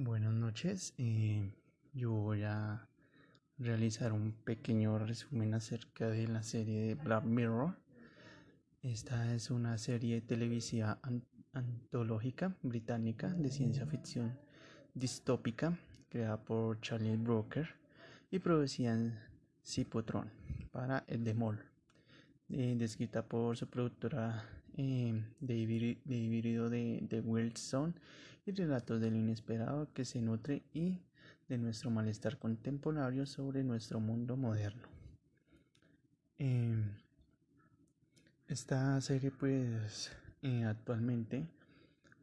Buenas noches. Eh, yo voy a realizar un pequeño resumen acerca de la serie de Black Mirror. Esta es una serie televisiva antológica británica de ciencia ficción distópica creada por Charlie Brooker y producida en Cipotron para el Demol, eh, descrita por su productora eh, de, híbrido de, de Wilson y relatos del inesperado que se nutre y de nuestro malestar contemporáneo sobre nuestro mundo moderno. Em, esta serie pues eh, actualmente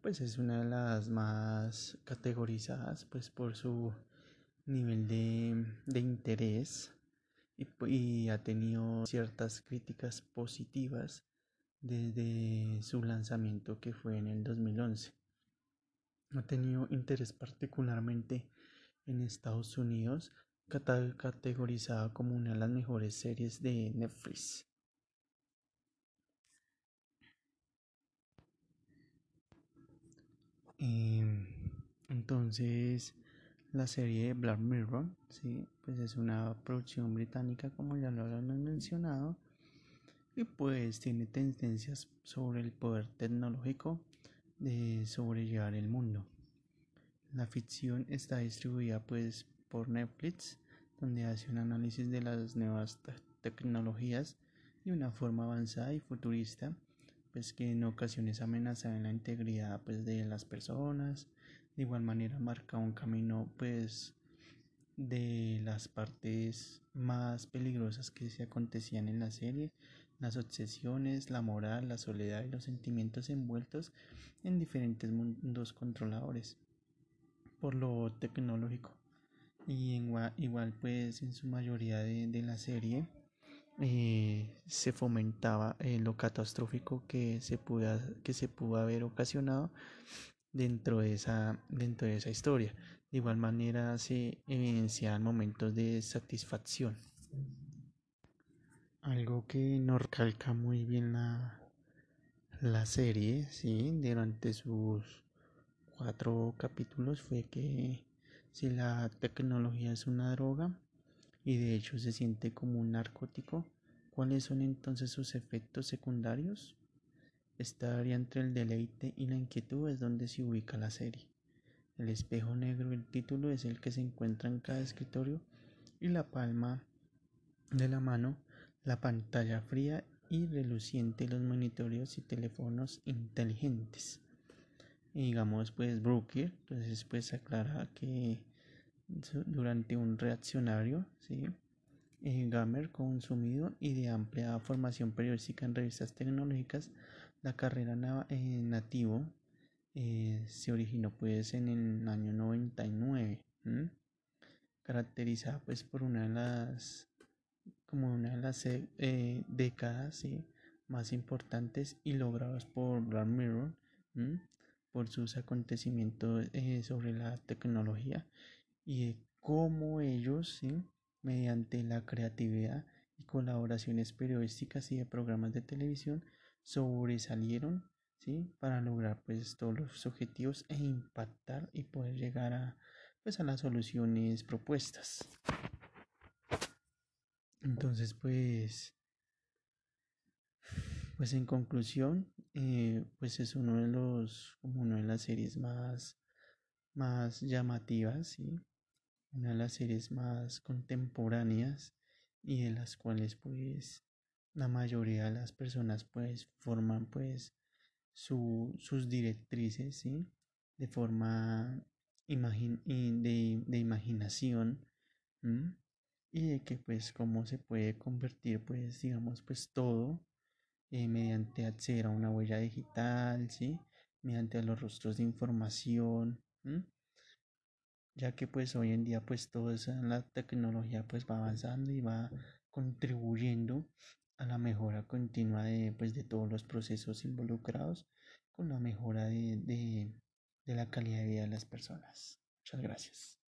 pues es una de las más categorizadas pues por su nivel de, de interés y ha tenido ciertas críticas positivas desde su lanzamiento que fue en el 2011. Ha tenido interés particularmente en Estados Unidos, categorizada como una de las mejores series de Netflix. Em, entonces, la serie Black Mirror, sí, pues es una producción británica, como ya lo habíamos mencionado, y pues tiene tendencias sobre el poder tecnológico de sobrellevar el mundo. La ficción está distribuida pues por Netflix, donde hace un análisis de las nuevas tecnologías de una forma avanzada y futurista, pues que en ocasiones amenazan la integridad pues de las personas. De igual manera marca un camino pues de las partes más peligrosas que se acontecían en la serie, las obsesiones, la moral, la soledad y los sentimientos envueltos en diferentes mundos controladores por lo tecnológico. Y igual, pues en su mayoría de, la serie eh, se fomentaba eh, lo catastrófico que se, pudo, que se pudo haber ocasionado dentro de esa, dentro de esa historia. De igual manera se evidenciaban momentos de satisfacción. Algo que nos recalca muy bien la, la serie, ¿sí? durante sus cuatro capítulos fue que si la tecnología es una droga y de hecho se siente como un narcótico, ¿cuáles son entonces sus efectos secundarios? Esta área entre el deleite y la inquietud es donde se ubica la serie. El espejo negro del título es el que se encuentra en cada escritorio y la palma de la mano la pantalla fría y reluciente los monitoreos y teléfonos inteligentes. Digamos pues Brooker, entonces pues aclara que durante un reaccionario, ¿sí? Eh, gamer consumido y de amplia formación periodística en revistas tecnológicas, la carrera eh, nativo eh, se originó pues en el año 99, caracterizada pues por una de las como una de las eh, décadas más importantes y logrados por Black Mirror por sus acontecimientos eh, sobre la tecnología y cómo ellos mediante la creatividad y colaboraciones periodísticas y de programas de televisión sobresalieron ¿sí? para lograr pues todos los objetivos e impactar y poder llegar a pues a las soluciones propuestas. Entonces, pues, pues en conclusión, eh, pues es uno de los, como una de las series más, más llamativas, ¿sí? una de las series más contemporáneas y de las cuales, pues, la mayoría de las personas, pues, forman, pues, su, sus directrices, ¿sí? De forma de, de, imaginación y de que pues cómo se puede convertir pues digamos pues todo eh, mediante acceder a una huella digital, ¿sí? mediante los rostros de información, ya que pues hoy en día pues toda esa la tecnología pues va avanzando y va contribuyendo a la mejora continua de pues de todos los procesos involucrados con la mejora de, de la calidad de vida de las personas. Muchas gracias.